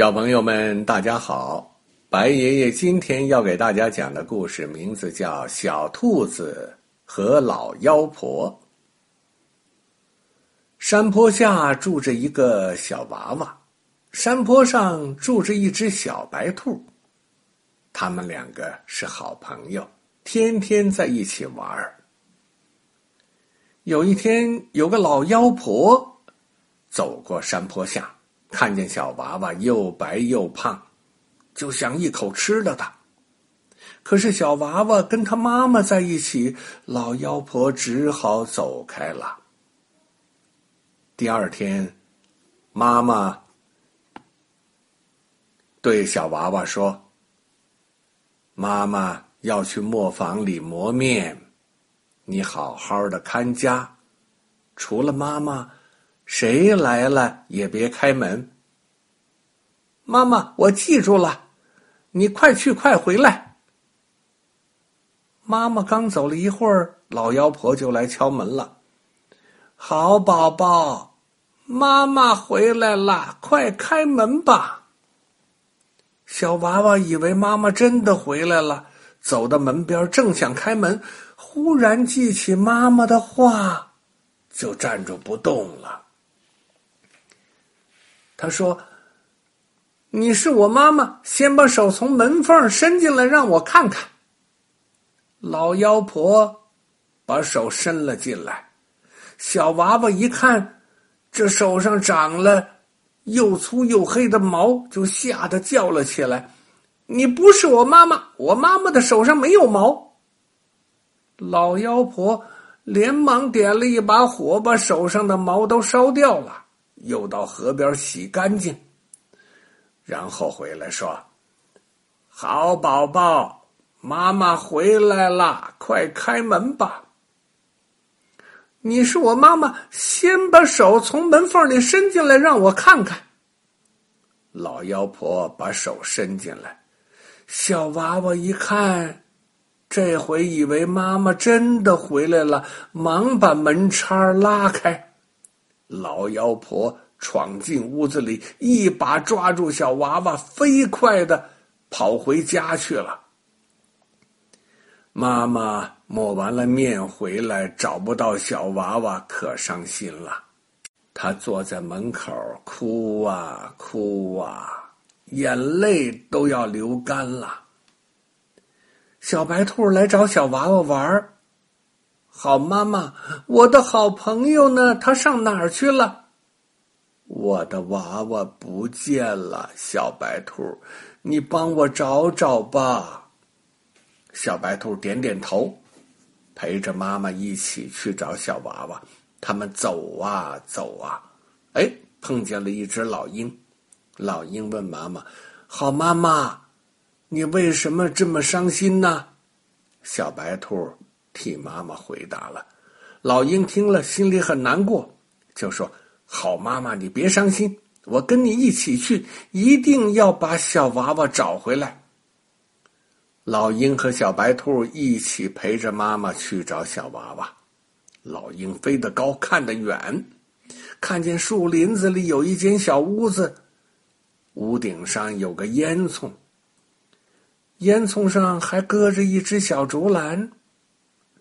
小朋友们，大家好！白爷爷今天要给大家讲的故事名字叫《小兔子和老妖婆》。山坡下住着一个小娃娃，山坡上住着一只小白兔。他们两个是好朋友，天天在一起玩儿。有一天，有个老妖婆走过山坡下。看见小娃娃又白又胖，就想一口吃了它。可是小娃娃跟他妈妈在一起，老妖婆只好走开了。第二天，妈妈对小娃娃说：“妈妈要去磨坊里磨面，你好好的看家，除了妈妈。”谁来了也别开门。妈妈，我记住了，你快去快回来。妈妈刚走了一会儿，老妖婆就来敲门了。好宝宝，妈妈回来了，快开门吧。小娃娃以为妈妈真的回来了，走到门边，正想开门，忽然记起妈妈的话，就站住不动了。他说：“你是我妈妈，先把手从门缝伸进来，让我看看。”老妖婆把手伸了进来，小娃娃一看，这手上长了又粗又黑的毛，就吓得叫了起来：“你不是我妈妈，我妈妈的手上没有毛。”老妖婆连忙点了一把火，把手上的毛都烧掉了。又到河边洗干净，然后回来说：“好宝宝，妈妈回来了，快开门吧。”你是我妈妈，先把手从门缝里伸进来，让我看看。老妖婆把手伸进来，小娃娃一看，这回以为妈妈真的回来了，忙把门叉拉开。老妖婆闯进屋子里，一把抓住小娃娃，飞快的跑回家去了。妈妈抹完了面回来，找不到小娃娃，可伤心了。她坐在门口哭啊哭啊，眼泪都要流干了。小白兔来找小娃娃玩儿。好妈妈，我的好朋友呢？他上哪儿去了？我的娃娃不见了，小白兔，你帮我找找吧。小白兔点点头，陪着妈妈一起去找小娃娃。他们走啊走啊，哎，碰见了一只老鹰。老鹰问妈妈：“好妈妈，你为什么这么伤心呢？”小白兔。替妈妈回答了，老鹰听了心里很难过，就说：“好妈妈，你别伤心，我跟你一起去，一定要把小娃娃找回来。”老鹰和小白兔一起陪着妈妈去找小娃娃。老鹰飞得高，看得远，看见树林子里有一间小屋子，屋顶上有个烟囱，烟囱上还搁着一只小竹篮。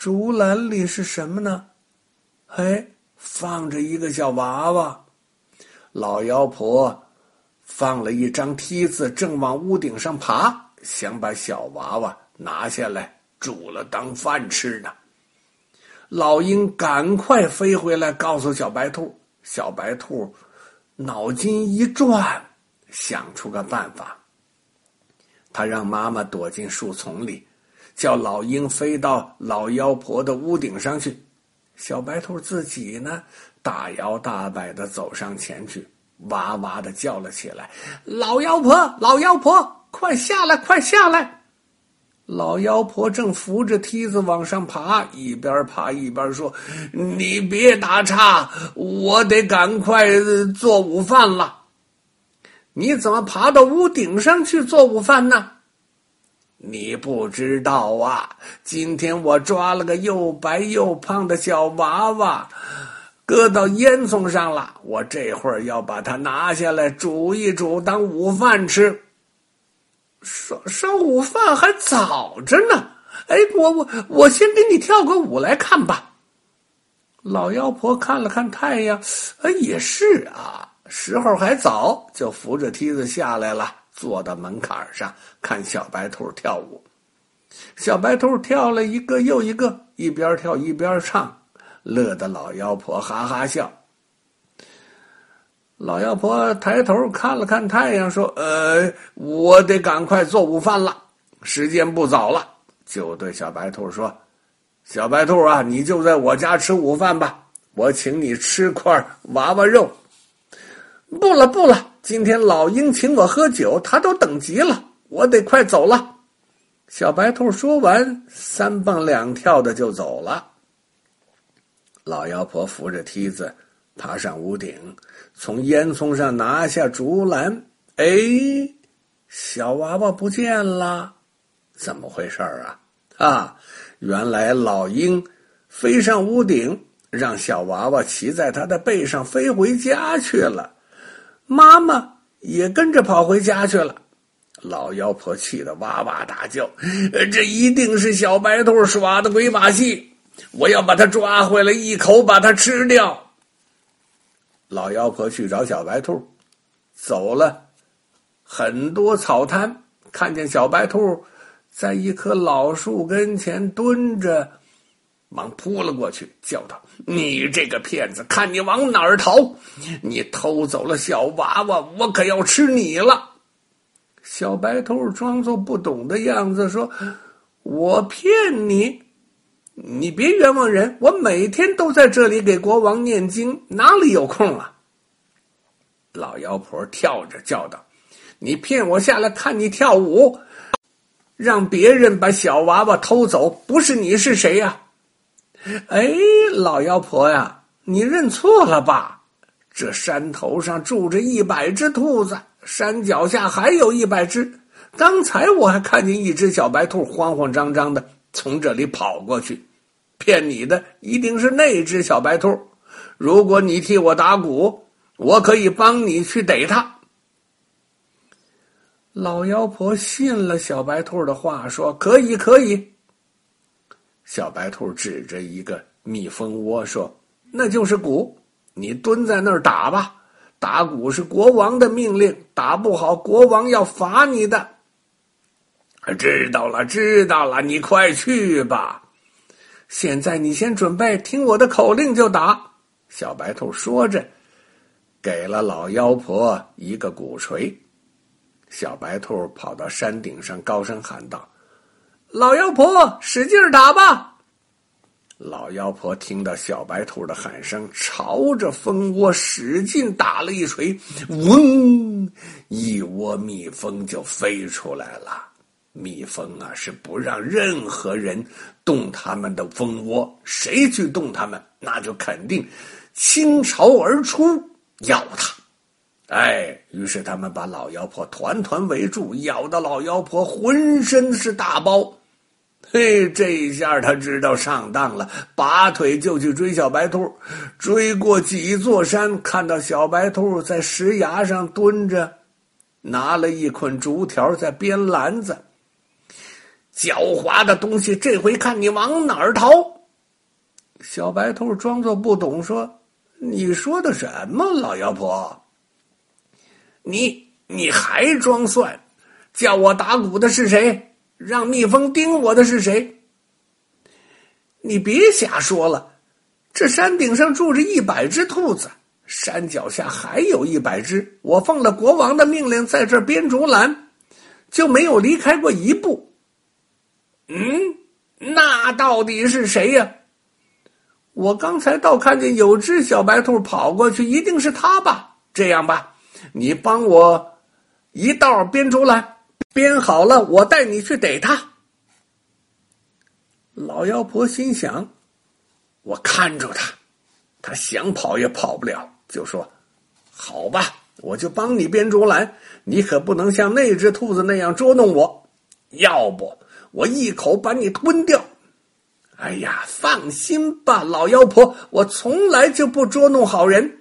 竹篮里是什么呢？哎，放着一个小娃娃。老妖婆放了一张梯子，正往屋顶上爬，想把小娃娃拿下来煮了当饭吃呢。老鹰赶快飞回来，告诉小白兔。小白兔脑筋一转，想出个办法。他让妈妈躲进树丛里。叫老鹰飞到老妖婆的屋顶上去，小白兔自己呢，大摇大摆的走上前去，哇哇的叫了起来：“老妖婆，老妖婆，快下来，快下来！”老妖婆正扶着梯子往上爬，一边爬一边说：“你别打岔，我得赶快做午饭了。你怎么爬到屋顶上去做午饭呢？”你不知道啊！今天我抓了个又白又胖的小娃娃，搁到烟囱上了。我这会儿要把它拿下来煮一煮，当午饭吃。烧烧午饭还早着呢。哎，我我我先给你跳个舞来看吧。老妖婆看了看太阳，哎，也是啊，时候还早，就扶着梯子下来了，坐到门槛上看小白兔跳舞。小白兔跳了一个又一个，一边跳一边唱，乐得老妖婆哈哈笑。老妖婆抬头看了看太阳，说：“呃，我得赶快做午饭了，时间不早了。”就对小白兔说。小白兔啊，你就在我家吃午饭吧，我请你吃块娃娃肉。不了不了，今天老鹰请我喝酒，他都等急了，我得快走了。小白兔说完，三蹦两跳的就走了。老妖婆扶着梯子爬上屋顶，从烟囱上拿下竹篮，哎，小娃娃不见了，怎么回事啊？啊！原来老鹰飞上屋顶，让小娃娃骑在他的背上飞回家去了。妈妈也跟着跑回家去了。老妖婆气得哇哇大叫：“这一定是小白兔耍的鬼把戏！我要把它抓回来，一口把它吃掉。”老妖婆去找小白兔，走了很多草滩，看见小白兔。在一棵老树跟前蹲着，忙扑了过去，叫道：“你这个骗子，看你往哪儿逃！你偷走了小娃娃，我可要吃你了！”小白兔装作不懂的样子说：“我骗你，你别冤枉人！我每天都在这里给国王念经，哪里有空啊？”老妖婆跳着叫道：“你骗我下来看你跳舞！”让别人把小娃娃偷走，不是你是谁呀？哎，老妖婆呀，你认错了吧？这山头上住着一百只兔子，山脚下还有一百只。刚才我还看见一只小白兔慌慌张张的从这里跑过去，骗你的一定是那只小白兔。如果你替我打鼓，我可以帮你去逮它。老妖婆信了小白兔的话，说：“可以，可以。”小白兔指着一个蜜蜂窝说：“那就是鼓，你蹲在那儿打吧。打鼓是国王的命令，打不好，国王要罚你的。”知道了，知道了，你快去吧。现在你先准备，听我的口令就打。小白兔说着，给了老妖婆一个鼓槌。小白兔跑到山顶上，高声喊道：“老妖婆，使劲打吧！”老妖婆听到小白兔的喊声，朝着蜂窝使劲打了一锤，嗡，一窝蜜蜂就飞出来了。蜜蜂啊，是不让任何人动他们的蜂窝，谁去动他们，那就肯定倾巢而出，咬他。哎，于是他们把老妖婆团团围住，咬得老妖婆浑身是大包。嘿，这一下他知道上当了，拔腿就去追小白兔。追过几座山，看到小白兔在石崖上蹲着，拿了一捆竹条在编篮子。狡猾的东西，这回看你往哪儿逃！小白兔装作不懂，说：“你说的什么，老妖婆？”你你还装蒜？叫我打鼓的是谁？让蜜蜂叮我的是谁？你别瞎说了！这山顶上住着一百只兔子，山脚下还有一百只。我奉了国王的命令，在这编竹篮，就没有离开过一步。嗯，那到底是谁呀？我刚才倒看见有只小白兔跑过去，一定是他吧？这样吧。你帮我一道编竹篮，编好了，我带你去逮他。老妖婆心想：我看住他，他想跑也跑不了。就说：“好吧，我就帮你编竹篮，你可不能像那只兔子那样捉弄我，要不我一口把你吞掉。”哎呀，放心吧，老妖婆，我从来就不捉弄好人。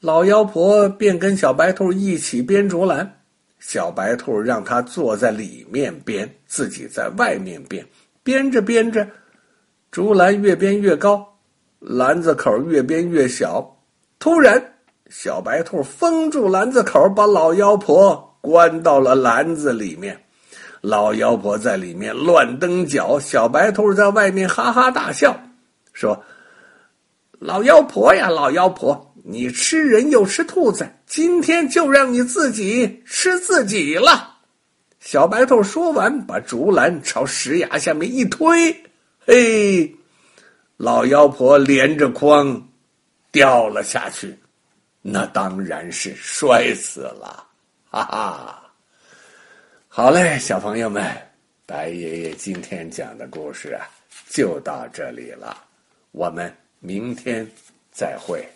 老妖婆便跟小白兔一起编竹篮，小白兔让他坐在里面编，自己在外面编。编着编着，竹篮越编越高，篮子口越编越小。突然，小白兔封住篮子口，把老妖婆关到了篮子里面。老妖婆在里面乱蹬脚，小白兔在外面哈哈大笑，说：“老妖婆呀，老妖婆！”你吃人又吃兔子，今天就让你自己吃自己了。小白兔说完，把竹篮朝石崖下面一推，嘿，老妖婆连着筐掉了下去，那当然是摔死了，哈哈。好嘞，小朋友们，白爷爷今天讲的故事啊，就到这里了，我们明天再会。